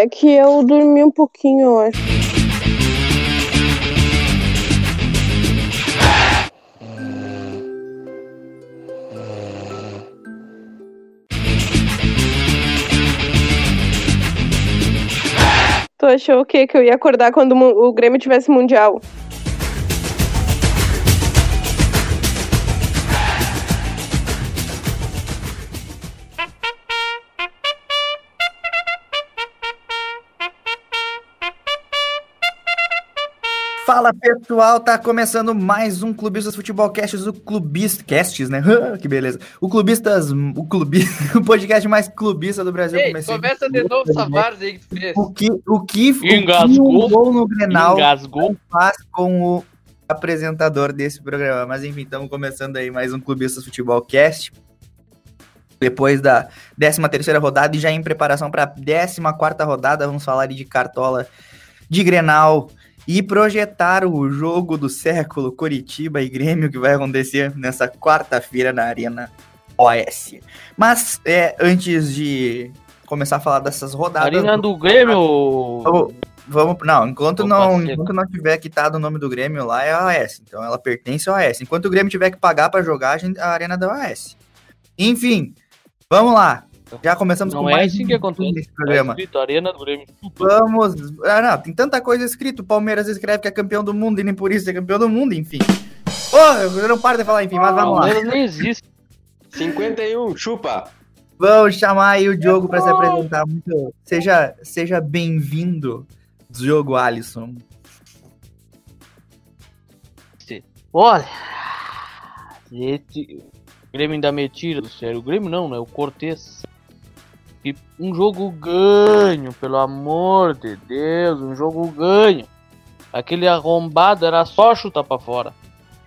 É que eu dormi um pouquinho, eu acho. Tu achou o quê? Que eu ia acordar quando o Grêmio tivesse Mundial? Fala pessoal, tá começando mais um Clubistas Futebol Casts, o Clubista Casts, né? que beleza. O Clubistas, o clubista, o podcast mais clubista do Brasil. Ei, Comecei começa de novo essa várzea aí que tu fez. O que o que Engasgou. o gol no Grenal Engasgou. faz com o apresentador desse programa. Mas enfim, estamos começando aí mais um Clubistas Futebol Cast. Depois da 13 terceira rodada e já em preparação para a 14 quarta rodada, vamos falar de cartola de Grenal e projetar o jogo do século Curitiba e Grêmio que vai acontecer nessa quarta-feira na Arena OS. Mas é, antes de começar a falar dessas rodadas. Arena do Grêmio. Vamos, vamos não, enquanto não, enquanto não tiver quitado o nome do Grêmio lá é a OS. Então ela pertence ao OS. Enquanto o Grêmio tiver que pagar para jogar, a, gente, a arena da OS. Enfim, vamos lá. Já começamos não com é mais assim que acontece nesse programa. Escrito, Arena do Grêmio. Vamos. Ah, não, tem tanta coisa escrito. O Palmeiras escreve que é campeão do mundo e nem por isso é campeão do mundo, enfim. Porra, eu não paro de falar, enfim, mas vamos lá. Palmeiras nem existe. 51, chupa. Vamos chamar aí o Diogo para se apresentar. Muito... Seja, seja bem-vindo, Diogo Alisson. Olha, esse Grêmio ainda me tira do sério. O Grêmio não, né? O Cortez. E um jogo ganho, pelo amor de Deus, um jogo ganho. Aquele arrombado era só chutar para fora.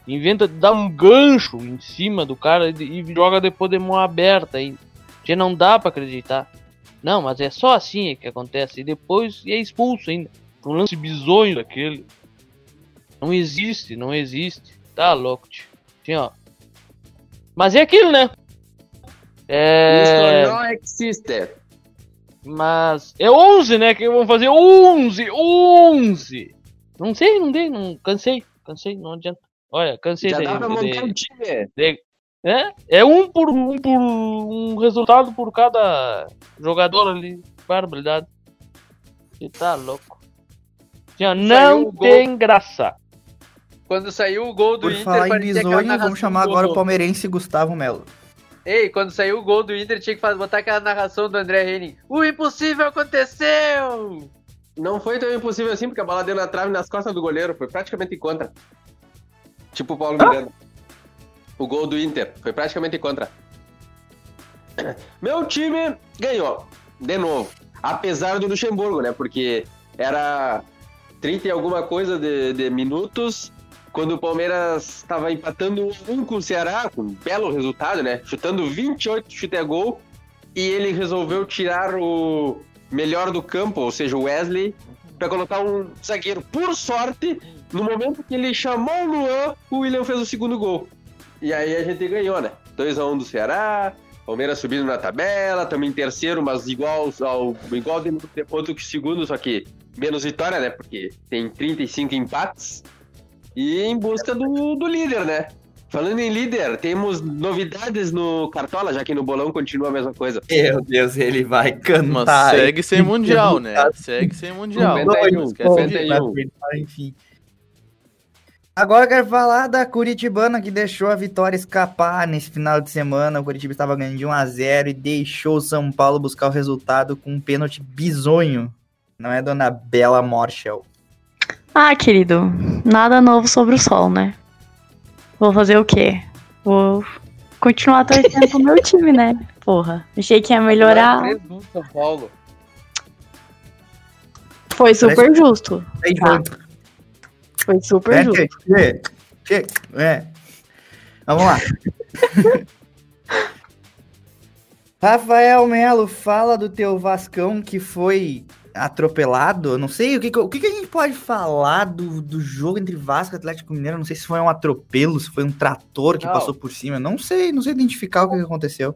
Inventa de dar um gancho em cima do cara e, joga depois de mão aberta ainda. Já não dá para acreditar. Não, mas é só assim que acontece. E depois é expulso ainda. Um lance bizonho daquele. Não existe, não existe. Tá louco, tio. Tinha, ó. Mas é aquilo, né? É... Isso não existe. Mas é 11, né? Que vão fazer 11, 11. Não sei, não dei, não cansei, cansei, não adianta. Olha, cansei Já daí. dá pra montar um time. De, é, é um por um por um resultado por cada jogador ali. Barbaridade. Você tá louco. Já não tem graça. Quando saiu o gol do Por Inter, falar em bisonho, vamos chamar agora o palmeirense Gustavo Melo. Ei, quando saiu o gol do Inter, tinha que fazer, botar aquela narração do André Henning. O impossível aconteceu! Não foi tão impossível assim, porque a bola deu na trave nas costas do goleiro. Foi praticamente contra. Tipo o Paulo ah? Miranda. O gol do Inter. Foi praticamente contra. Meu time ganhou. De novo. Apesar do Luxemburgo, né? Porque era 30 e alguma coisa de, de minutos quando o Palmeiras estava empatando um com o Ceará, com um belo resultado, né? Chutando 28 chute a gol, e ele resolveu tirar o melhor do campo, ou seja, o Wesley, para colocar um zagueiro. Por sorte, no momento que ele chamou o Luan, o William fez o segundo gol. E aí a gente ganhou, né? 2x1 um do Ceará, Palmeiras subindo na tabela, também terceiro, mas igual ao igual de ponto que segundo, só que menos vitória, né? Porque tem 35 empates e em busca do, do líder, né? Falando em líder, temos novidades no Cartola, já que no bolão continua a mesma coisa. Meu Deus, ele vai cantar. Mas segue sem mundial, né? Segue sem mundial. 91, 91. Enfim. Agora eu quero falar da Curitibana que deixou a vitória escapar nesse final de semana. O Curitiba estava ganhando de 1 a 0 e deixou o São Paulo buscar o resultado com um pênalti bizonho. Não é, dona Bela Morschel? Ah, querido, nada novo sobre o sol, né? Vou fazer o quê? Vou continuar torcendo pro meu time, né? Porra, achei que ia melhorar. São Paulo. Foi super justo. Tá. Foi super é, justo. É, é, é. Vamos lá. Rafael Melo, fala do teu Vascão que foi atropelado. Não sei o que, o que, a gente pode falar do, do jogo entre Vasco e Atlético Mineiro. Não sei se foi um atropelo, se foi um trator que não. passou por cima. Não sei, não sei identificar o que aconteceu.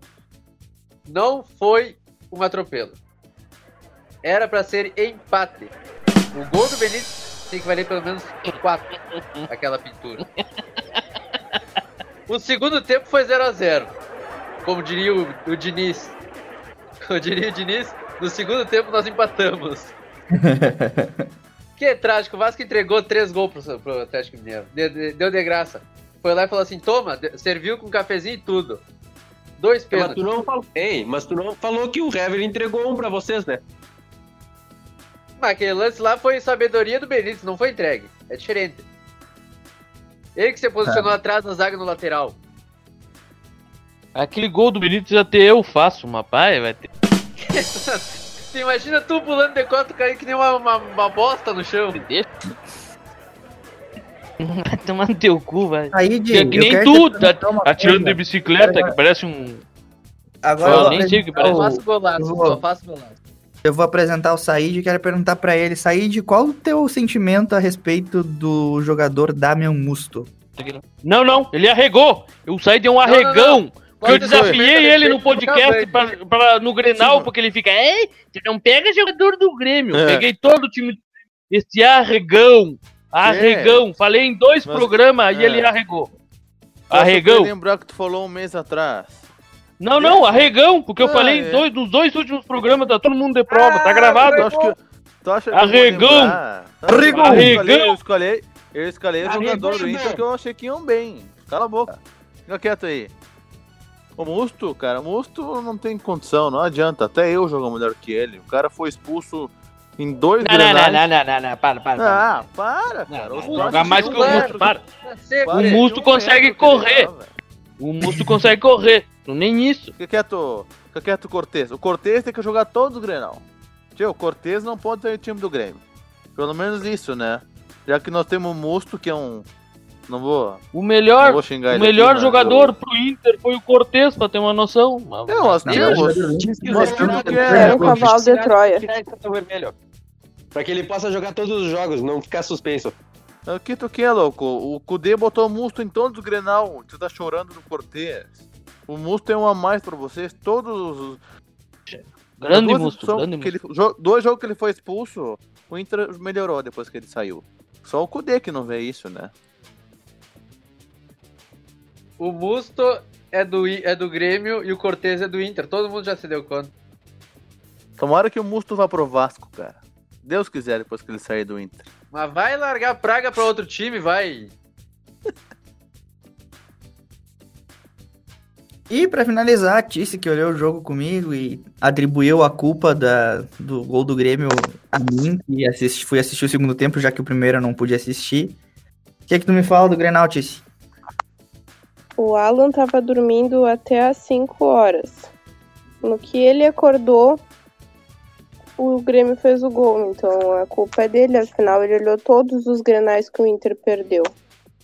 Não foi um atropelo. era pra ser empate. O gol do Benítez tem que valer pelo menos 4. Aquela pintura. O segundo tempo foi 0 a 0 Como diria o, o Diniz. Como diria o Diniz, no segundo tempo nós empatamos. Que trágico, o Vasco entregou três gols pro, pro Atlético Mineiro. De- de- deu de graça. Foi lá e falou assim: toma, serviu com cafezinho e tudo. Dois Mas pênaltis. tu não falou. Ei, mas tu não falou que o Hever entregou um pra vocês, né? Mas aquele lance lá foi sabedoria do Benítez, não foi entregue. É diferente. Ele que se posicionou atrás na zaga no lateral. Aquele gol do Benítez até eu faço, uma pai, vai ter. Você imagina tu pulando de costas cair que nem uma, uma, uma bosta no chão. Vai tomar no teu cu, vai. Aí, Que, é que nem tu, tá atirando de coisa. bicicleta, que parece um. Agora Eu eu vou nem sei o que apresentar Eu parece. faço golaço, eu vou- só faço golaço. Eu vou apresentar o Said e quero perguntar pra ele, Said, qual o teu sentimento a respeito do jogador Damian Musto? Não, não, ele arregou. Eu saí de um arregão. Que eu Quando desafiei ele no podcast pra, pra- no Grenal, porque ele fica, ei, você não pega jogador do Grêmio. É. Peguei todo o time, esse arregão, arregão. Falei em dois Mas- programas e é. ele arregou. Arregão. lembrar que tu falou um mês atrás. Não, não, arregão, porque eu Ah, falei é. em dois, nos dois últimos programas, tá todo mundo de prova, tá gravado. Tu acha que, tu acha que eu Arregão. Arregão. Eu escolhi, eu escolhi, eu escolhi o jogador do Inter que eu achei que iam bem. Cala a boca. Fica quieto aí. O Musto, cara, o Musto não tem condição, não adianta. Até eu jogo melhor que ele. O cara foi expulso em dois Não, não, não, grenais. não, não, não, não, para, para. Ah, para, Não, cara. não, não, joga mais que o Musto, para. Tá Para, O? Musto consegue correr. O Musto consegue correr, não nem isso. Fica quieto, fica quieto o Cortez. O Cortez tem que jogar todos os Grenal. Tio, o Cortez não pode sair do time do Grêmio. Pelo menos isso, né? Já que nós temos o Musto, que é um. Não vou, O melhor, vou o ele melhor aqui, mas jogador pro Inter foi o Cortez, pra ter uma noção. Nós Não, Nós que Era é. um cavalo de Troia. Pra que ele possa jogar todos os jogos, não ficar suspenso. O que tu quer, louco? O Kudê botou o Musto em todos os Grenal. Tu tá chorando do Cortez. O Musto é um a mais pra vocês. Todos os. Grande Musto, grande que ele- Dois jogos que ele foi expulso, o Inter melhorou depois que ele saiu. Só o Kudê que não vê isso, né? O Musto é do, é do Grêmio e o Cortez é do Inter. Todo mundo já se deu conta. Tomara que o Musto vá pro Vasco, cara. Deus quiser depois que ele sair do Inter. Mas vai largar praga pra outro time, vai. E pra finalizar, a Tice que olhou o jogo comigo e atribuiu a culpa da, do gol do Grêmio a mim, que assisti, fui assistir o segundo tempo, já que o primeiro eu não pude assistir. O que é que tu me fala do Grenal, Tice? O Alan tava dormindo até às 5 horas. No que ele acordou, o Grêmio fez o gol. Então a culpa é dele, afinal ele olhou todos os grenais que o Inter perdeu.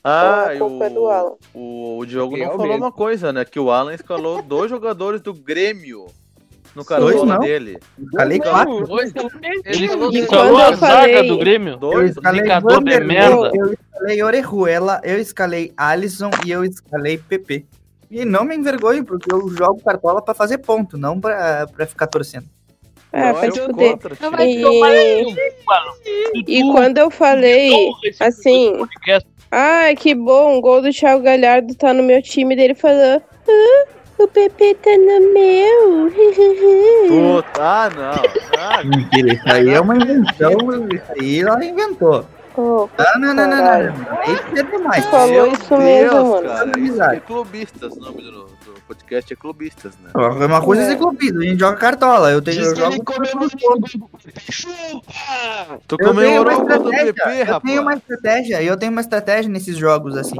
Ah, a e culpa é do o, Alan. o, o Diogo não falou uma coisa, né? Que o Alan escalou dois jogadores do Grêmio no cartola não? dele. Falei quatro. Dois, ele E assim, quando a eu zaga falei- do Grêmio. Eu Dois. escalei Indicador de merda. Eu escalei Orejuela, eu escalei Alisson e eu escalei PP. E não me envergonho, porque eu jogo cartola pra fazer ponto, não pra, pra ficar torcendo. É, Não, pra eu te fuder. E, e quando eu falei, assim, ah, que bom, o gol do Thiago Galhardo tá no meu time, dele falou, ah, o PP tá no meu. Puta, ah, não. Ah, Mentira, isso aí é uma invenção, isso aí ela inventou. Oh, Ah, não, não, não, não. Isso é demais. Falou meu isso mesmo, mano. Cara, isso Amizade. é clubistas, o nome do, do podcast é clubistas, né? Uma coisa é ser clubista, a gente joga cartola. Eu tenho Diz eu que ele jogo. Chupa! Tu Eu comemorou uma o do PP, eu rapaz. tenho uma estratégia, eu tenho uma estratégia nesses jogos assim.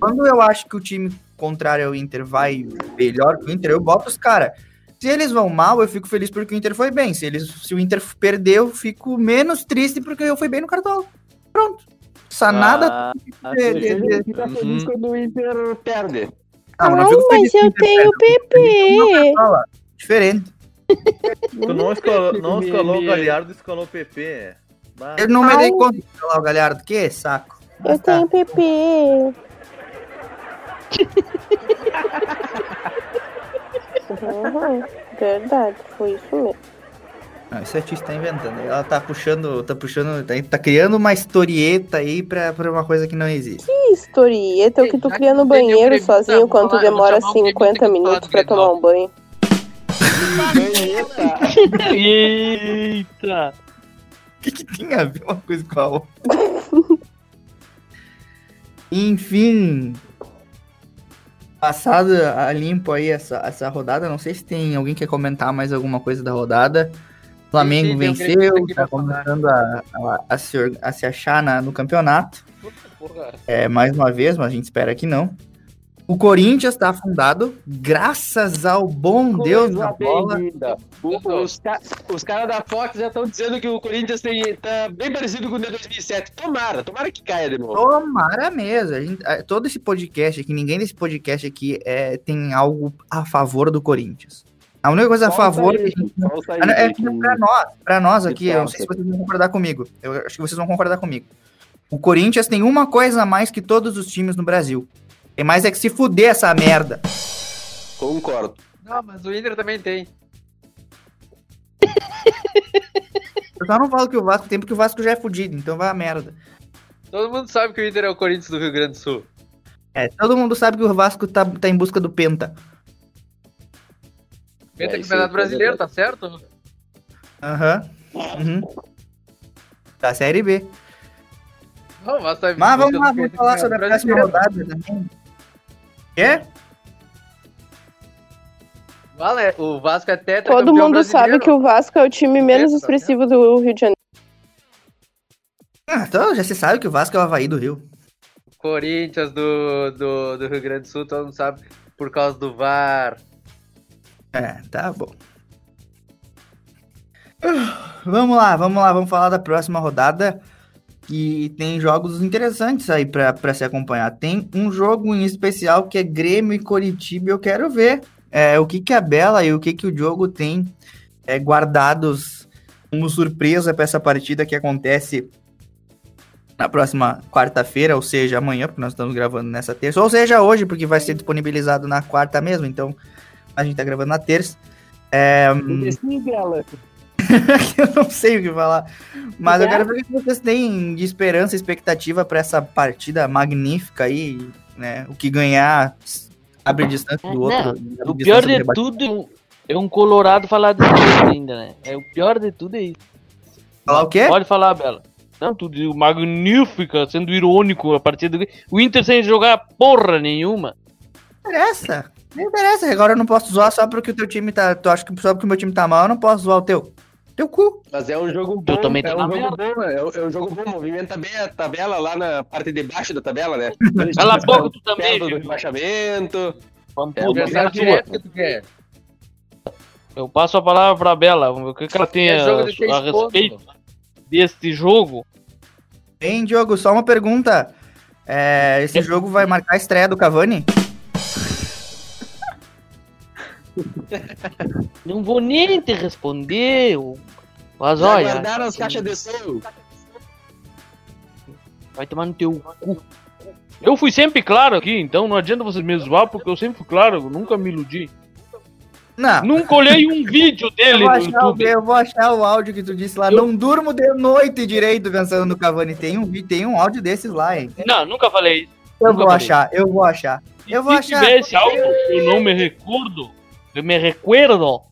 Quando eu acho que o time contrário ao Inter vai melhor que o Inter, eu boto os caras. Se eles vão mal, eu fico feliz porque o Inter foi bem. Se, eles, se o Inter perdeu, eu fico menos triste porque eu fui bem no cartola. Pronto. Sanada. Ah, de- de- de- Fica feliz quando o Inter perde. Não, fico feliz mas eu tenho PP. Diferente. Tu não escalou, não escalou o Galhardo, escalou o PP. Bah. Eu não me dei conta de falar o Galhardo. Que saco. Eu Mas tá. tenho PP. Uhum, verdade, foi isso mesmo. Não, isso a Tis tá inventando. Ela tá puxando, tá puxando, tá, tá criando uma historieta aí pra, pra uma coisa que não existe. Que historieta, é o que tu Já cria no banheiro sozinho quando demora chamar o gremista 50 que vai falar minutos pra tomar um banho. Eita! O que, que tem a ver uma coisa com a outra? Enfim. Passado a limpo aí essa, essa rodada, não sei se tem alguém que quer comentar mais alguma coisa da rodada. Flamengo Sim, sim, venceu, tá começando a, a, a se, a se achar na- no campeonato. É, mais uma vez, mas a gente espera que não. O Corinthians tá afundado, graças ao bom Deus da bola. O- Os, ca- os caras da Fox já estão dizendo que o Corinthians tem, tá bem parecido com o de 2007. Tomara, tomara que caia de novo. Tomara mesmo. A gente- a- todo esse podcast aqui, ninguém desse podcast aqui é, tem algo a favor do Corinthians. A única coisa a favor que a gente Ah, É que pra nós, pra nós aqui, eu não sei se vocês vão concordar comigo. Eu acho que vocês vão concordar comigo. O Corinthians tem uma coisa a mais que todos os times no Brasil. Tem mais é que se fuder essa merda. Concordo. Não, mas o Inter também tem. Eu só não falo que o Vasco tem, porque o Vasco já é fudido, então vai a merda. Todo mundo sabe que o Inter é o Corinthians do Rio Grande do Sul. É, todo mundo sabe que o Vasco tá, tá em busca do Penta. Penta É, isso Campeonato Brasileiro, é tá certo? Aham. Uhum. Da Série B. Não, mas, tá Mas vamos lá, vamos falar sobre a próxima rodada também. Quê? Vale, o Vasco é tetra Todo mundo sabe que o Vasco é o time menos expressivo do Rio de Janeiro. Ah, então já se sabe que o Vasco é o Havaí do Rio. Corinthians do, do, do Rio Grande do Sul, todo mundo sabe por causa do VAR. É, tá bom. Vamos lá, vamos lá, vamos falar da próxima rodada. E tem jogos interessantes aí pra se acompanhar. Tem um jogo em especial que é Grêmio e Coritiba. Eu quero ver é, o que, que a Bela e o que, que o Diogo tem é, guardados como surpresa pra essa partida que acontece na próxima quarta-feira, ou seja, amanhã, porque nós estamos gravando nessa terça, ou seja, hoje, porque vai ser disponibilizado na quarta mesmo, então a gente tá gravando na terça. É, eu não sei o que falar. Mas eu quero ver o que vocês têm de esperança e expectativa para essa partida magnífica aí, né? O que ganhar abre distância do outro. abre O pior de tudo é um- é colorado falar jeito ainda, né? É o pior de tudo é isso. Falar o quê? Pode falar, Bela. Não, tudo magnífica, sendo irônico a partir do. O Inter sem jogar porra nenhuma. Não interessa. Não interessa. Agora eu não posso zoar só porque o teu time tá. Tu acha que só porque o meu time tá mal, eu não posso zoar o teu. Teu cu. Mas é um jogo bom. Eu também é tô um na jogo bom, é um, é um jogo bom. Movimenta bem a tabela lá na parte de baixo da tabela, né? Cala a boca, tu também, do rebaixamento. Vamos É, sua. direto que tu quer. Eu passo a palavra pra Bela. Vamos ver o que, que ela tem É a, jogo de a respeito deste jogo. Hein, Diogo, só uma pergunta. É, esse jogo vai marcar a estreia do Cavani? Não vou nem te responder. Mas Já olha, guardaram as caixas de som. vai tomar no teu cu. Eu fui sempre claro aqui, então não adianta vocês me zoar, porque eu sempre fui claro, eu nunca me iludi. Não. Nunca olhei um vídeo Eu dele vou, no o- YouTube. eu vou achar o áudio que tu disse lá. Eu- Não durmo de noite direito pensando no Cavani. Tem um, tem um áudio desses lá, hein? Não, nunca falei isso. Eu Nunca vou falei. achar, eu vou achar. Eu vou se achar. tiver esse áudio, eu não me recordo. Eu me recuerdo.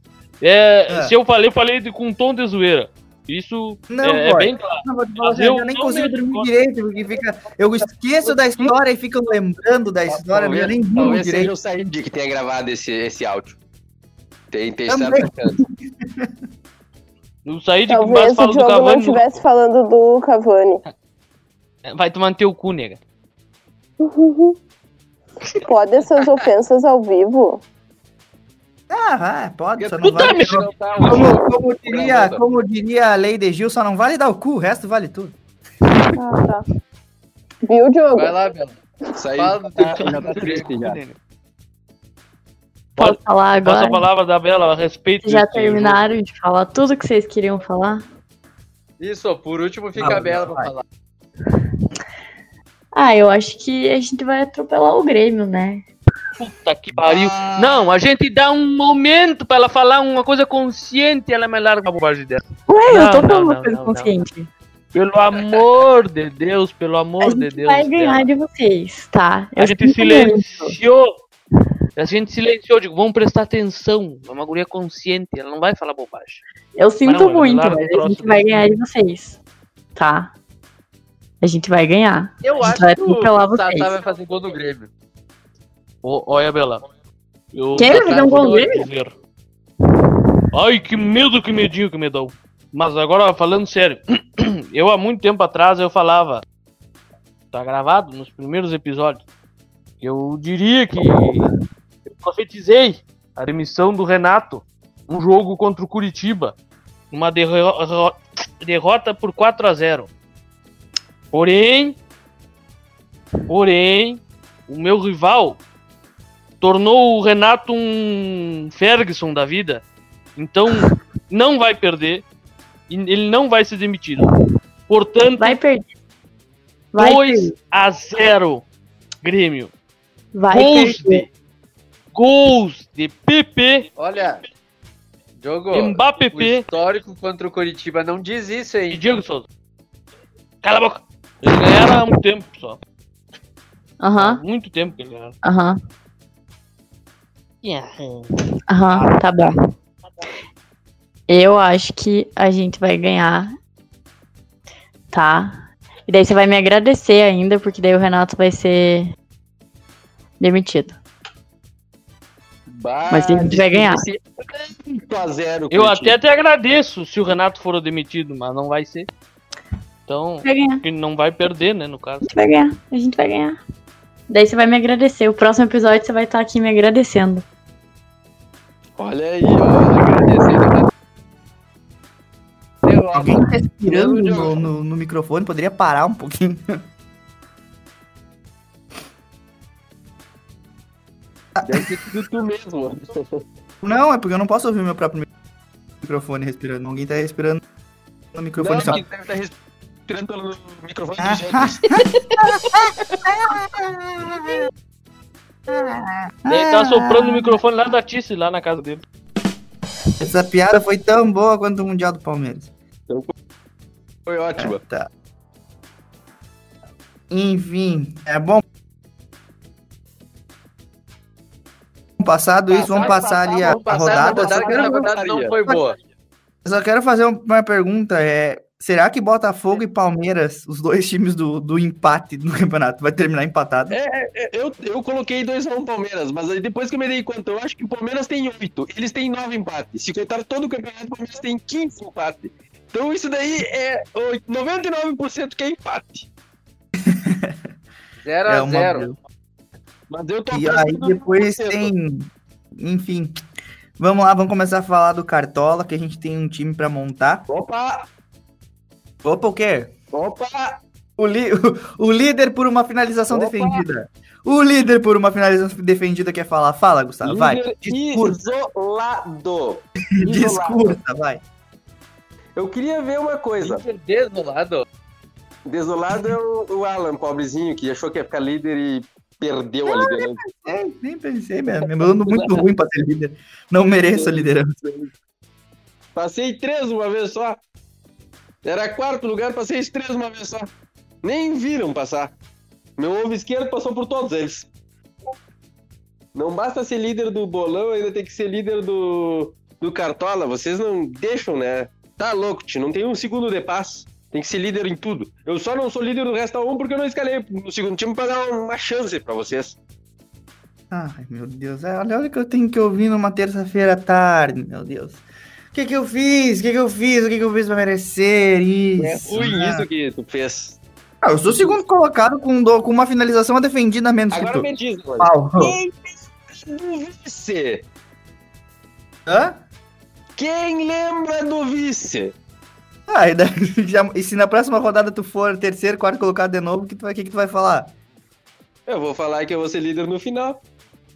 É, É. Se eu falei, eu falei de, com um tom de zoeira. Isso Não, é, é bem claro. Não, Mas eu eu nem consigo dormir direito, porque fica. Eu esqueço da história e fico lembrando da história, Talvez, eu nem durmo talvez seja direito. o Said que tenha gravado esse, esse áudio. Tem, tem sair de que mais Talvez o fala do Diogo não Cavani, estivesse falando do Cavani. vai tomar no teu cu, nega. Pode essas ofensas ao vivo? Ah, vai, pode, só não vale. Não tá, Como, como diria, como diria a lei de Gil, só não vale dar o cu, o resto vale tudo. Ah, tá. Viu, Diogo? Vai lá, Bela. Isso aí Fala do tá, teu já tá triste já. Posso falar Passa a agora? palavra da Bela a respeito já terminaram de falar tudo que vocês queriam falar? Isso, por último fica Ah, a Bela pra falar. Ah, eu acho que a gente vai atropelar o Grêmio, né? Puta que pariu. Não, a gente dá um momento pra ela falar uma coisa consciente e ela me larga uma bobagem dessa. Ué, eu Não, tô não, falando não, uma coisa não, não. consciente. Pelo amor de Deus, pelo A amor de gente Deus. vai ganhar de vocês, tá? A Eu gente sinto muito. silenciou. A gente silenciou, digo, vamos prestar atenção. É uma guria consciente, ela não vai falar bobagem. Eu sinto não, muito, mas a gente vai ganhar de vocês. Tá? A gente vai ganhar. Eu A gente acho vai que o Tata vai fazer gol no Grêmio. Olha, Bela. Eu Quem vai fazer um gol. Ai, que medo, que medinho que me dão. Mas agora, falando sério, eu há muito tempo atrás eu falava, tá gravado nos primeiros episódios, eu diria que eu profetizei a demissão do Renato, um jogo contra o Curitiba, uma derro- derrota por 4 a 0 Porém, porém, o meu rival tornou o Renato um Ferguson da vida. Então, não vai perder. E ele não vai ser demitido. Portanto, Vai perder. Vai 2 perder. a 0 Grêmio. Vai gols perder. de gols de PP, Olha, jogo. O Mbappé histórico contra o Curitiba não diz isso e aí. Diego Souza. Cala a boca. Eles ganharam há muito tempo só. Há Aham, muito tempo que eles ganharam. aham, aham, tá bom. Eu acho que a gente vai ganhar. Tá? E daí você vai me agradecer ainda, porque daí o Renato vai ser demitido. Mas a gente vai ganhar. 5 a 0 Eu até te agradeço se o Renato for demitido, mas não vai ser. Então, Vai não vai perder, né, no caso. a gente vai ganhar, a gente vai ganhar. Daí você vai me agradecer. O próximo episódio você vai estar aqui me agradecendo. Olha aí, ó. Agradecendo. Alguém tá respirando no, no, no microfone, poderia parar um pouquinho. Deve ter sido tu mesmo. Não, é porque eu não posso ouvir meu próprio microfone respirando. Alguém tá respirando no microfone Não, só. deve estar respirando pelo microfone Ah. Ele tá soprando o microfone lá da Tice, lá na casa dele. Essa piada foi tão boa quanto o Mundial do Palmeiras. Foi ótimo. É, tá. Enfim, é bom. Passado isso, vamos passar ali a, Vamos a rodada. rodada, rodada não foi boa. Eu só quero fazer um- uma pergunta. É, será que Botafogo e Palmeiras, os dois times do, do empate no campeonato, vai terminar empatado? É, Eu, eu coloquei 2x1 Palmeiras, mas aí depois que eu me dei conta, eu acho que o Palmeiras tem 8, eles têm 9 empates. Se contar todo o campeonato, o Palmeiras tem 15 empates. Então isso daí é oito- 99% que é empate. 0 É a uma 0 Mas eu tô E aí depois 100%. tem. Enfim. Vamos lá, vamos começar a falar do Cartola, que a gente tem um time pra montar. Opa! Opa, o quê? Opa! O, li- o líder por uma finalização Opa! defendida. O líder por uma finalização defendida quer falar. Fala, Gustavo, vai. Líder Discursa, isolado. Isolado. discursa, vai. Eu queria ver uma coisa. Inter desolado. Desolado é o, o Alan, pobrezinho, que achou que ia ficar líder e perdeu a liderança. É, nem pensei mesmo. Me mandando muito ruim pra ser líder. Não mereço a liderança. Passei três uma vez só. Era quarto lugar, passei os três uma vez só. Nem viram passar. Meu ovo esquerdo passou por todos eles. Não basta ser líder do bolão, ainda tem que ser líder do, do Cartola. Vocês não deixam, né? Tá louco, tio. Não tem um segundo de passo. Tem que ser líder em tudo. Eu só não sou líder do resto um porque eu não escalei no segundo time pra dar uma chance pra vocês. Ai, meu Deus. É, olha o que eu tenho que ouvir numa terça-feira à tarde, meu Deus. O que que eu fiz? O que que eu fiz? O que que eu fiz pra merecer isso? É Ah. isso que tu fez. Ah, eu sou segundo colocado com, do- com uma finalização defendida menos Agora que tu. me diz. Quem lembra do vice? Hã? Quem lembra do vice? Ah, e, daí, já- e se na próxima rodada tu for terceiro, quarto colocado de novo, o que, tu vai- que, que tu vai falar? Eu vou falar que eu vou ser líder no final.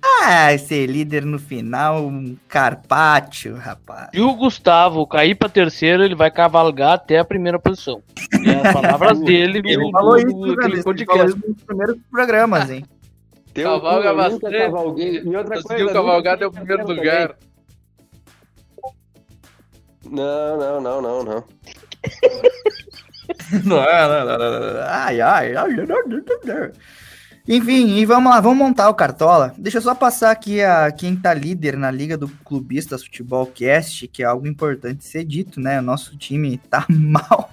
Ah, ser líder no final, um carpaccio, rapaz. E o Gustavo cair pra terceiro, ele vai cavalgar até a primeira posição. E as palavras dele Ele falou isso, do- velho, ele falou isso nos primeiros programas, hein? Teu Cavalga bastante. E outra Conseguiu coisa, cavalgar, deu o primeiro lugar. Não, não, não, não, não. Não, não, não, não, não. Ai, ai, ai. não, não, não, não. Enfim, e vamos lá, vamos montar o Cartola. Deixa eu só passar aqui a quem tá líder na Liga do Clubistas Futebol Cast, que é algo importante ser dito, né? O nosso time tá mal.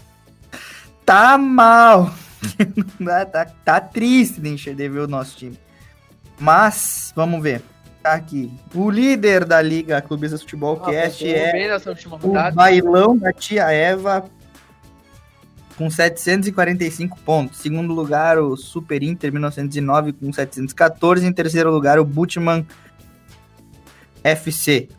Tá mal. tá, tá triste de enxergar ver o nosso time. Mas, vamos ver. Tá aqui. O líder da Liga Clubistas Futebol Cast Jogou é o bailão da tia Eva com 745 pontos. Segundo lugar, o Super Inter 1909 com 714. Em terceiro lugar, o Butman FC.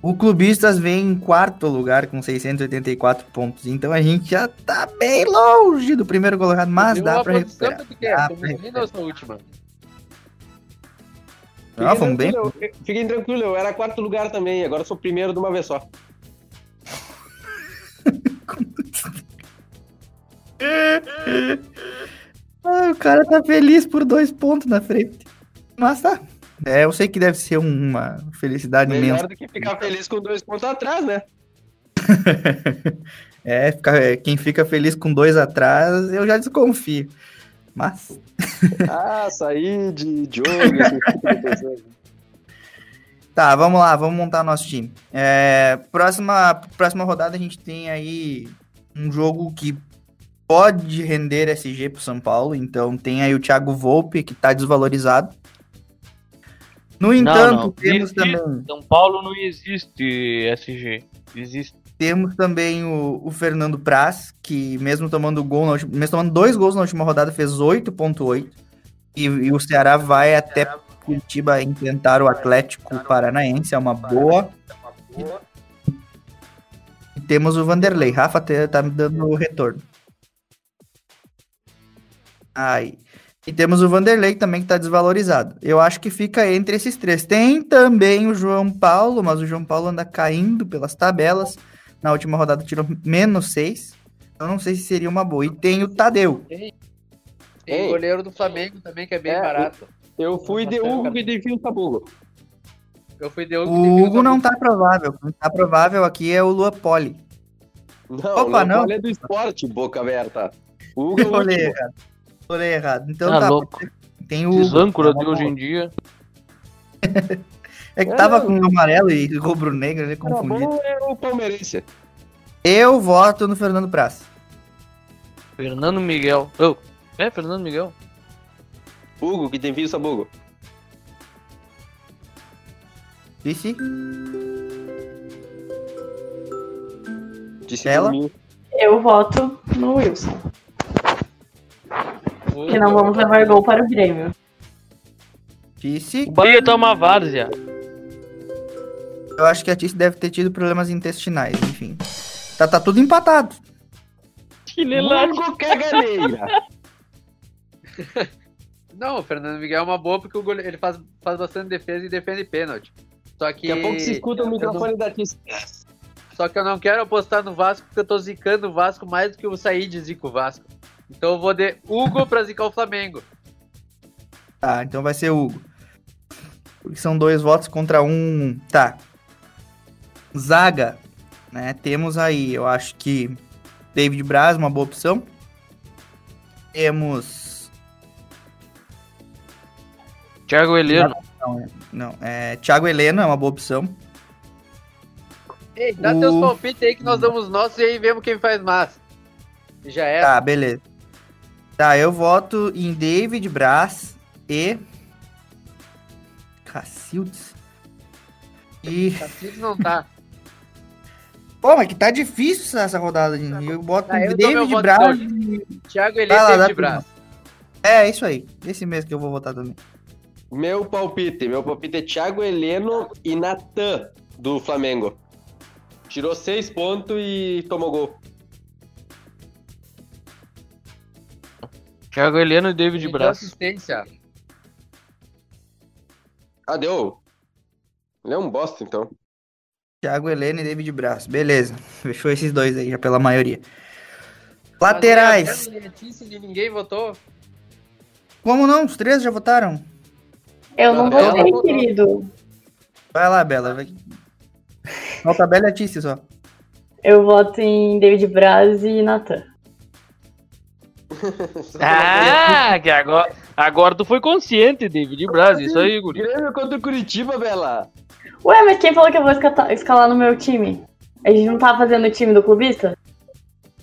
O Clubistas vem em quarto lugar com 684 pontos. Então a gente já tá bem longe do primeiro colocado, mas dá pra recuperar. quer, Dá pra bem nessa última. Ah, vamos bem? tranquilo, eu- Fiquem tranquilos, eu era quarto lugar também, agora eu sou primeiro de uma vez só. Ah, o cara tá feliz por dois pontos na frente. Mas tá. É, eu sei que deve ser uma felicidade imensa. Melhor do que ficar feliz com dois pontos atrás, né? É, fica- é, quem fica feliz com dois atrás, eu já desconfio. Mas, Ah, sair de jogo, tipo tá, vamos lá, vamos montar nosso time. É, próxima, próxima rodada a gente tem aí um jogo que pode render SG pro São Paulo. Então tem aí o Thiago Volpe, que tá desvalorizado. No entanto, não. temos Existe. também São Paulo não existe SG. Existe. Temos também o, o Fernando Praz, que mesmo tomando gol na última- mesmo tomando dois gols na última rodada, fez 8.8. E, e o Ceará vai até Curitiba enfrentar o Atlético Paranaense, é uma boa. E temos o Vanderlei. Rafa te- tá me dando o retorno. Aí. E temos o Vanderlei também que tá desvalorizado. Eu acho que fica entre esses três. Tem também o João Paulo, mas o João Paulo anda caindo pelas tabelas. Na última rodada tirou menos 6. Eu não sei se seria uma boa. E tem o Tadeu. Tem Ei. o goleiro do Flamengo também, que é bem É, barato. Eu fui de Hugo e de Fio Sabugo. Eu fui de Hugo. O Hugo não tá provável. Quem tá provável aqui é o Lua Poli. Não, Opa, não. não. é do esporte, boca aberta. O Hugo é o olhei último. errado. Olhei errado. Então Tá tá. louco. Tem o âncoras É de hoje em dia. É que tava É. com amarelo e rubro-negro, ele Era confundido. bom é o palmeirense. Eu voto no Fernando Praz. Fernando Miguel. Oh, é, Fernando Miguel. Hugo, que tem Fio Sabugo. Disse? Disse Ela? Eu voto no Wilson. Que não vamos levar gol para o Grêmio. Disse. O Bahia tá uma várzea. Eu acho que a Tice deve ter tido problemas intestinais, enfim. Tá, tá tudo empatado. Hugo Caganeira. Não, o Fernando Miguel é uma boa porque o goleiro, ele faz, faz bastante defesa e defende pênalti. Só que. Daqui a pouco se escuta o eu não- microfone da Tice. Só que eu não quero apostar no Vasco porque eu tô zicando o Vasco mais do que o Said zica o Vasco. Então eu vou de Hugo pra zicar o Flamengo. Tá, então vai ser Hugo. Porque são dois votos contra um. Tá. Zaga, né? Temos aí, eu acho que David Braz, uma boa opção. Temos. Thiago Heleno. Não, é. Thiago Helena é uma boa opção. Ei, dá O- teus palpites aí que nós damos os nossos e aí vemos quem faz mais. Já é. Tá, beleza. Tá, eu voto em David Braz e. Cacildes. E. Cacete não tá. Pô, mas que tá difícil essa- essa rodada, gente. Eu boto Ah, eu David Braz. e- Thiago dá e David Braz. É, isso aí. Esse mesmo que eu vou votar também. Meu palpite. Meu palpite é Thiago Heleno e Natan, do Flamengo. Tirou seis pontos e tomou gol. Thiago Heleno e David Ele Braz. assistência. Ah, deu. Ele é um bosta, então. Thiago Helena e David Braz. Beleza. Fechou esses dois aí, já pela maioria. Laterais. Mas, é, Letícia, Ninguém votou. Como não? Os três já votaram? Eu não Bela votei, votou. querido. Vai lá, Bela. Vai. Falta a Bela e a Tice só. Eu voto em David Braz e Natan. Ah, que agora, agora tu foi consciente, David Braz. Isso aí, guri. Grêmio contra o Curitiba, Bela. Ué, mas quem falou que eu vou escalar no meu time? A gente não tá fazendo o time do clubista?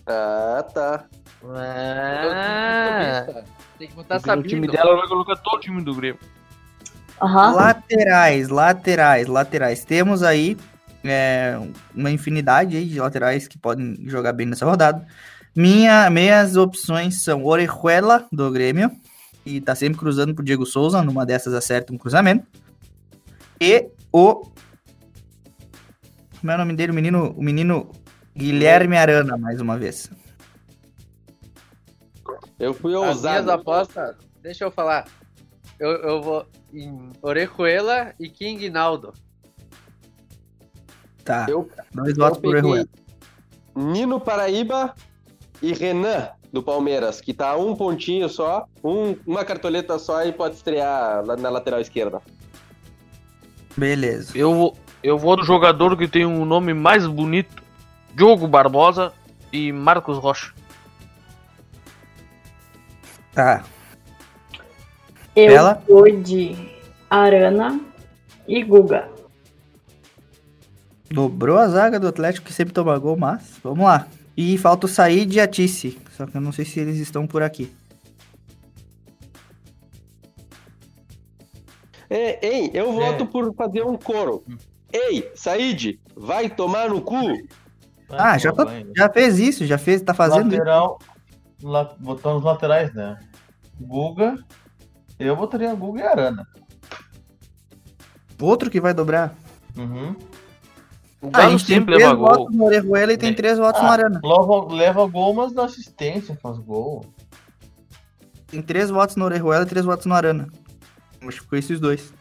Ah, tá. Ah, Tem que botar no Sabino. time dela vai colocar todo o time do Grêmio. Aham. Laterais, laterais, laterais. Temos aí é, uma infinidade aí de laterais que podem jogar bem nessa rodada. Minha, minhas opções são Orejuela, do Grêmio, e tá sempre cruzando pro Diego Souza, numa dessas acerta um cruzamento. E o. Como é o nome dele? O menino, o menino Guilherme Arana, mais uma vez. Eu fui As minhas ousado. apostas, deixa eu falar. Eu, eu vou em Orejuela e King Naldo. Tá, Eu, dois eu votos pro Orejuela. Nino Paraíba e Renan do Palmeiras, que tá um pontinho só, um- uma cartoleta só e pode estrear na lateral esquerda. Beleza. Eu vou, eu vou do jogador que tem um nome mais bonito: Diogo Barbosa e Marcos Rocha. Tá. Eu Ela? vou de Arana e Guga. Dobrou a zaga do Atlético que sempre toma gol, mas vamos lá. E falta o Said e a Tice. Só que eu não sei se eles estão por aqui. É, ei, eu voto por fazer um coro. Ei, Said, vai tomar no cu? Ah, já, tá- já fez isso, já fez, tá fazendo isso. Lateral. La, botando os laterais, né? Guga. Eu botaria Guga e Arana. Outro que vai dobrar. Uhum. O Ah, a Galo gente tem sempre três leva gol. votos no Orejuela e tem É. três votos no Ah, Arana. Leva, leva gol, mas na assistência faz gol. Tem três votos no Orejuela e três votos no Arana. Acho que ficou esses dois.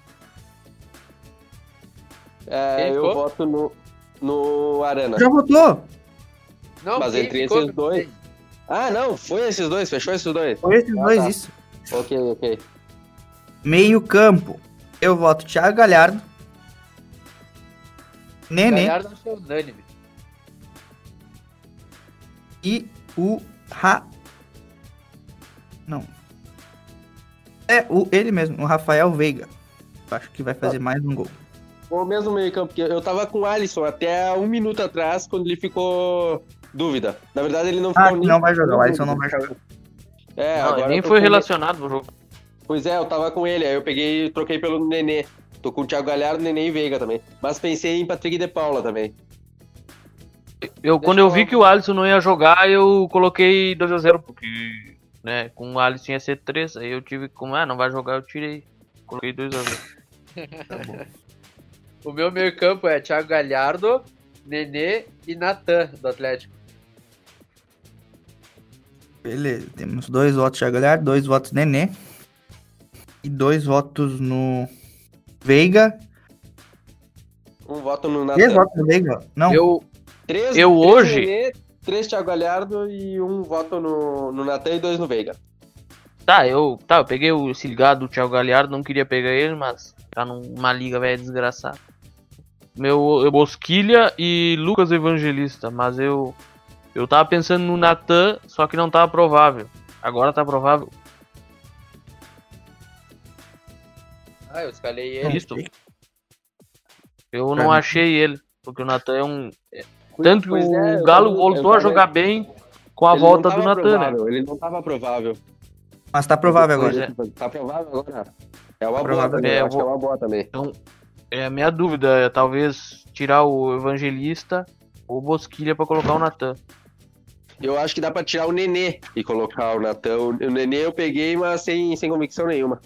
É, eu ficou? voto no, no Arana. Já votou? Não, Mas entre ficou? esses dois- Ah, não, foi esses dois, fechou esses dois. Foi esses Ah, dois, tá. isso. Ok, ok. Meio campo. Eu voto Thiago Galhardo. Galhardo unânime. e o Ra... Não. É, o, ele mesmo, o Rafael Veiga. Acho que vai fazer mais um gol. O mesmo meio campo, porque eu tava com o Alisson até um minuto atrás, quando ele ficou dúvida. Na verdade, ele não ficou Ah, nem- não vai jogar. O Alisson não vai jogar. É, Não, agora ele nem foi relacionado no jogo. Pois é, eu tava com ele, aí eu peguei e troquei pelo Nenê. Tô com o Thiago Galhardo, Nenê e Veiga também. Mas pensei em Patrick de Paula também. Eu, quando eu vi que o Alisson não ia jogar, eu coloquei 2x0, porque né, com o Alisson ia ser 3, aí eu tive como, ah, não vai jogar, eu tirei. Coloquei 2x0. O meu meio campo é Thiago Galhardo, Nenê e Natan, do Atlético. Beleza, temos dois votos Thiago Galhardo, dois votos Nenê. E dois votos no Veiga. Um voto no Três Natan. votos no Veiga? Não. Eu, Três, eu três hoje- Nenê, três Thiago Galhardo e um voto no, no Natan e dois no Veiga. tá, eu, tá, eu peguei o esse ligado do Thiago Galhardo, não queria pegar ele, mas tá numa liga velha desgraçada. Meu, eu Bosquilha e Lucas Evangelista, mas eu eu tava pensando no Natan, só que não tava provável. Agora tá provável. Ah, eu escalei É ele. isso. Eu Pra não mim. achei ele, porque o Natan é um tanto que o é, Galo voltou a jogar bem com a Ele volta do Natan, né? Ele não tava provável. Mas tá provável agora. é. Tá provável agora. É uma boa Provável. também, É, eu eu acho que é uma boa também. É a minha dúvida, é talvez tirar o Evangelista ou Bosquilha pra colocar o Natan. Eu acho que dá pra tirar o Nenê e colocar o Natan. O o Nenê eu peguei, mas sem, sem convicção nenhuma.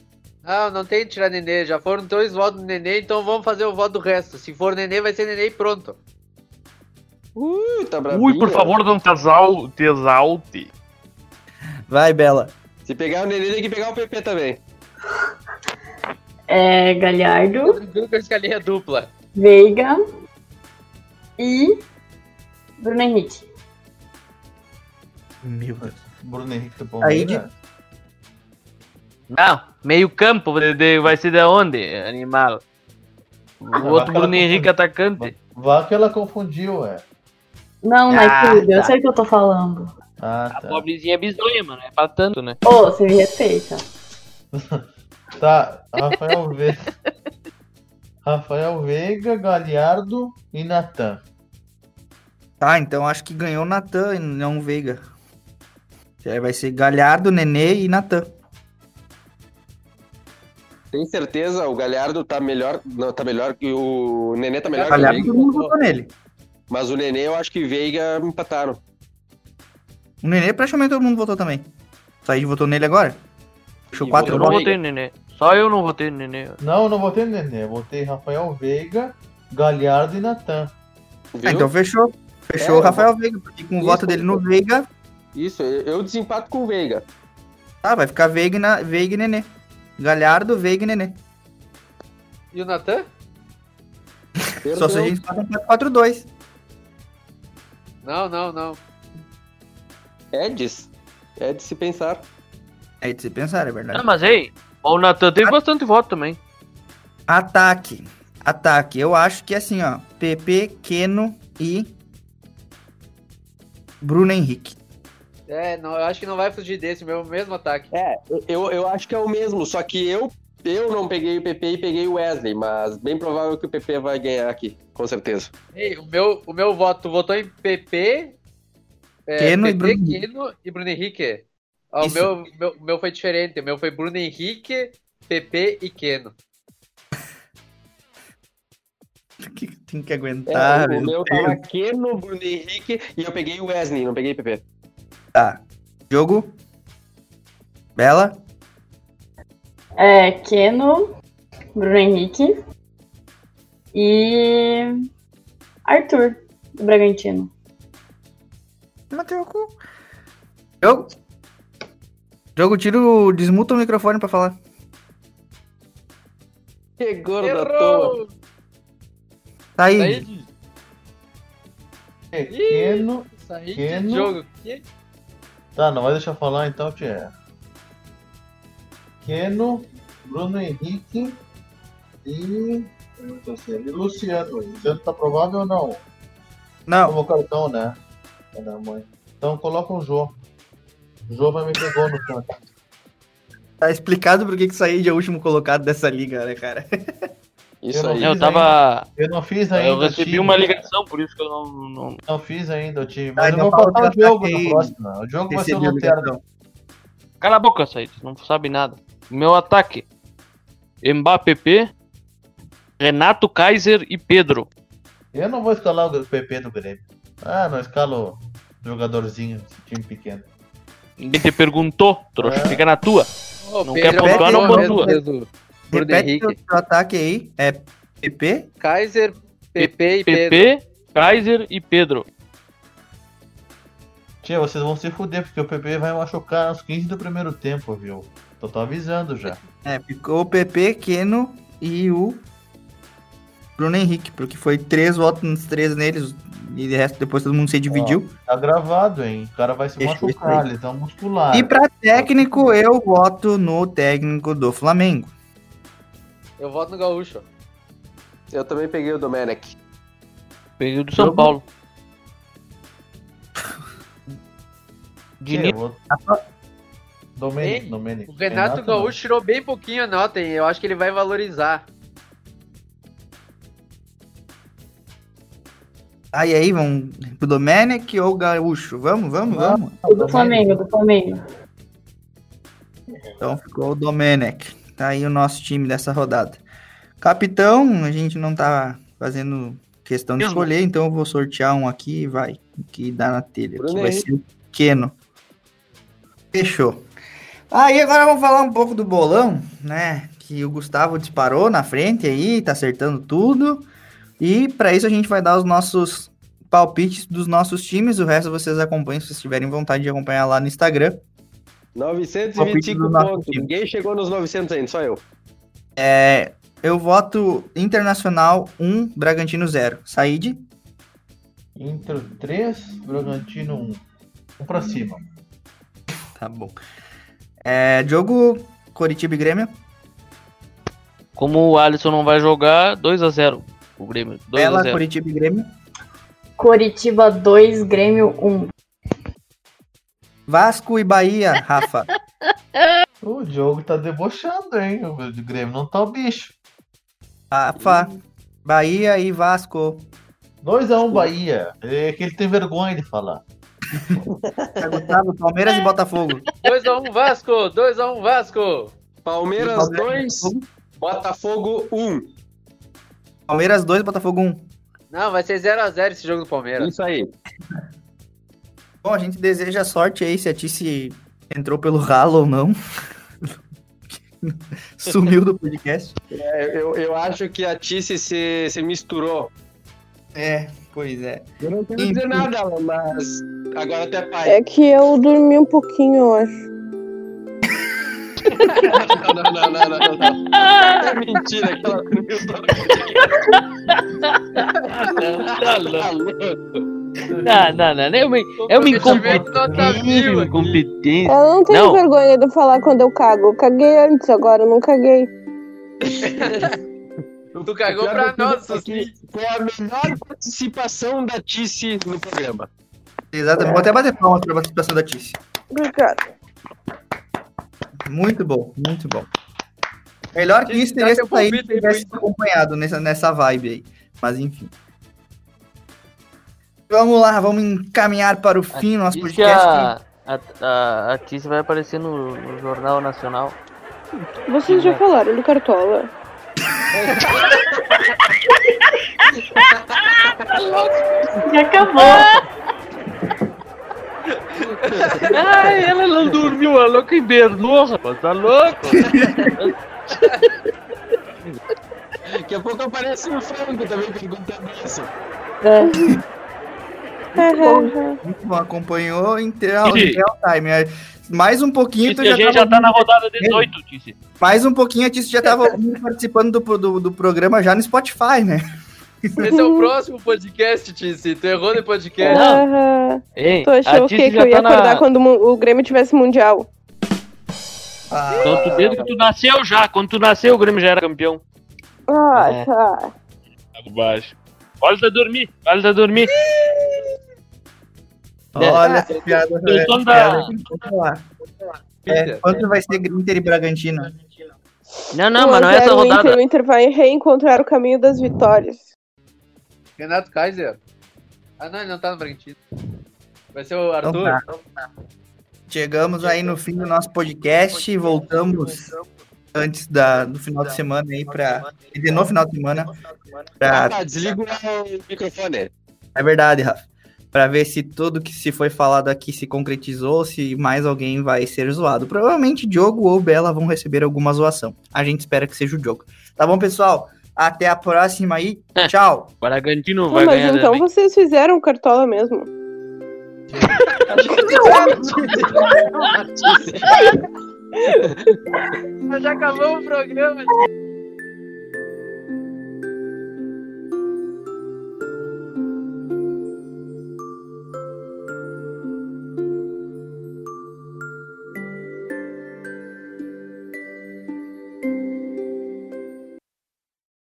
Ah, não tem que tirar Nenê. Já foram dois votos do Nenê, então vamos fazer o voto do resto. Se for Nenê, vai ser Nenê e pronto. Ui, tá bravinho. Ui, por favor, não te exal- te exalte. Vai, Bela. Se pegar o Nenê, tem que pegar o PP também. É Galhardo, Tranquilo que eu escalei a dupla. Veiga e Bruno Henrique. Meu Deus. Bruno Henrique do Aí de- Palmeiras. Não, meio campo de- de- vai ser de onde, animal? O outro aquela Bruno Henrique atacante. Vá que ela confundiu, é. Não, Ah, mas eu tá. sei o que eu tô falando. Ah, A tá. pobrezinha é bizonha, mano. É pra tanto, né? Ô, você me respeita. Tá, Rafael Veiga. Rafael Veiga, Galhardo e Natan. Tá, então acho que ganhou o Natan e não o Veiga. Aí vai ser Galhardo, Nenê e Natan. Tem certeza, o Galhardo tá melhor. Não, tá melhor que o Nenê tá melhor que o Galhardo, Veiga. todo mundo votou nele. Mas o Nenê eu acho que Veiga empataram. O Nenê praticamente todo mundo votou também. Só a gente votou nele agora? Fechou E quatro Eu não votei no Nenê. Só eu não votei no Nenê. Não, eu não votei no Nenê. Eu votei Rafael Veiga, Galhardo e Natan. Ah, então fechou. Fechou É, o Rafael Veiga, porque com o Isso. voto dele no Veiga, Isso, eu desempato com o Veiga. tá, vai ficar Veiga na, Veiga e Nenê. Galhardo, Veiga e Nenê. E o Natan? Só se a gente um 4-4-2. Não, não, não. É de, é de se pensar. É de se pensar, é Ah, verdade. mas ei, o Natan teve bastante voto também. Ataque. Ataque. Eu acho que assim, ó. PP, Keno e. Bruno Henrique. É, não, eu acho que não vai fugir desse, meu mesmo ataque. É, eu, eu acho que é o mesmo, só que eu, eu não peguei o PP e peguei o Wesley, mas bem provável que o PP vai ganhar aqui, com certeza. Ei, o meu, o meu voto, tu votou em PP, é, Keno e PP, Bruno Henrique. Keno e Bruno Henrique. Ah, o meu, meu, o meu foi diferente, o meu foi Bruno Henrique, PP e Keno. Que Tem que É, aguentar. o, o meu tava Keno, Bruno Henrique e eu peguei o Wesley, não peguei PP. Tá. Jogo. Bela. É, Keno, Bruno Henrique e Arthur, do Bragantino. Mateu o cu. Jogo. Jogo, tira o. Desmuta o microfone pra falar. Que gordo à toa. Tá aí. Saí, Pequeno. saí Keno. de jogo. Que- Tá, não vai deixar falar então, Tia. Keno, Bruno Henrique e. assim, e Luciano. Luciano tá provável ou não? Não. Tomou cartão, né? É da mãe. Então coloca o Jô. O Jô vai me pegou no canto. Tá explicado por que que saí de último colocado dessa liga, né, cara? Isso Eu não aí. Eu fiz tava. Eu não fiz ainda. Eu recebi time. uma ligação, por isso que eu não. não... Não fiz ainda o time. Ah, Mas eu vou botar o jogo no próximo. O jogo vai ser o ligação. Cala a boca, Said, não sabe nada. Meu ataque: Mbappé, Renato Kaiser e Pedro. Eu não vou escalar o PP do Grêmio. Ah, não escalo jogadorzinho desse time pequeno. Ninguém te perguntou, trouxa, É. fica na tua. Ô, Não Pedro quer pontuar, não pontua. Bruno Repete Henrique, o seu ataque aí. É PP. Kaiser, PP e Pedro. PP, Kaiser e Pedro. Tia, vocês vão se fuder, porque o PP vai machucar aos 15 do primeiro tempo, viu? Tô, tô avisando já. É, ficou o PP, Keno e o Bruno Henrique, porque foi três votos nos três neles e de resto depois todo mundo se dividiu. Tá gravado, hein? O cara vai se Deixa machucar, ver. lesão muscular. E pra técnico, eu voto no técnico do Flamengo. Eu voto no Gaúcho. Eu também peguei o Domenech. Peguei do São Jogo. Paulo. Diniz, eu vou... Ei. O Renato não. Gaúcho tirou bem pouquinho a nota, hein? Eu acho que ele vai valorizar. Aí aí, vamos pro Domenech ou Gaúcho? Vamos, vamos, vamos. O do Flamengo, do Flamengo. Então ficou o Domenech. Tá aí o nosso time dessa rodada. Capitão, a gente não tá fazendo questão de escolher, então eu vou sortear um aqui e vai. Que dá na telha. Que vai ser o Keno. Fechou. Aí agora vamos falar um pouco do bolão, né? Que o Gustavo disparou na frente aí, tá acertando tudo. E para isso a gente vai dar os nossos palpites dos nossos times. O resto vocês acompanham se vocês tiverem vontade de acompanhar lá no Instagram. 925 do nosso pontos. Ninguém chegou nos 900 ainda, só eu. É, eu voto Internacional 1, Bragantino 0. Said, Inter 3, Bragantino 1. Um pra cima. tá bom. É, jogo Coritiba e Grêmio. Como o Alisson não vai jogar, 2x0 o Grêmio. Bela, 2x0. Coritiba e Grêmio. Coritiba 2, Grêmio 1. Vasco e Bahia, Rafa. O jogo tá debochando, hein? O de Grêmio não tá o bicho. Rafa, Bahia e Vasco. 2x1 Bahia. É que ele tem vergonha de falar. Gustavo, Palmeiras e Botafogo. 2x1 Vasco, 2x1 Vasco. Palmeiras 2, Botafogo 1. Palmeiras 2, Botafogo 1. Não, vai ser 0x0 esse jogo do Palmeiras. Isso aí. Bom, a gente deseja sorte aí se a Tice entrou pelo ralo ou não. Sumiu do podcast. É, eu, eu acho que a Tice se, se misturou. É, pois é. Eu não quero dizer nada, mas agora até pai. É que eu dormi um pouquinho, eu acho. Não, não, não, não, não. É mentira que ela dormiu Tá louco. Não, não, não. É uma, é uma incompetência. incompetência. Eu não tenho Não. vergonha de falar quando eu cago. Eu caguei antes, agora eu não caguei. Tu cagou pra nós, que Foi a melhor participação da Tice no programa. Exatamente. Vou até bater palmas pra participação da Tice. Obrigada. Muito bom, muito bom. Melhor que isso teria se aí, tivesse acompanhado nessa, nessa vibe aí. Mas enfim. Vamos lá, vamos encaminhar para o fim do nosso podcast. a, a, a, a Tícia vai aparecer no, no Jornal Nacional. Vocês já falaram do Cartola? Já acabou. Ai, ela não dormiu, a louca hibernou, rapaz, tá louco? Daqui a pouco aparece o Franco também perguntando isso. Muito bom, acompanhou em real, em real time. É, Mais um pouquinho, tu Tícia, a gente já tava tá na rodada 18, Tícia. Mais um pouquinho a Tice já tava participando do, do, do programa já no Spotify, né? Esse é o próximo podcast, Tice. Tu errou no podcast. Aham. Ei, Tu achou o quê? Que eu já ia tá acordar na... quando o Grêmio tivesse mundial? Ah, Então, tu, desde que tu nasceu já, quando tu nasceu o Grêmio já era campeão. Ah, É. tá. Água baixo. Volta a dormir, volta a dormir. Tem que controlar. É, quanto vai ser Inter e Bragantino? Não, não, mas não é essa 1 a 0 o Inter, rodada. o Inter vai reencontrar o caminho das vitórias. Renato Kaiser. Ah, não, ele não tá no Bragantino. Vai ser o Então Arthur. tá. Chegamos aí no fim do nosso podcast e voltamos antes da, do final de semana aí pra. quer dizer, no final de semana. Pra, Ah, desliga o microfone. é verdade, Rafa. Pra ver se tudo que se foi falado aqui se concretizou, se mais alguém vai ser zoado. Provavelmente Diogo ou Bela vão receber alguma zoação. A gente espera que seja o Diogo. Tá bom, pessoal? Até a próxima aí. Tchau. O Bragantino vai mas ganhar então também. vocês fizeram o Cartola mesmo. Mas já acabou o programa.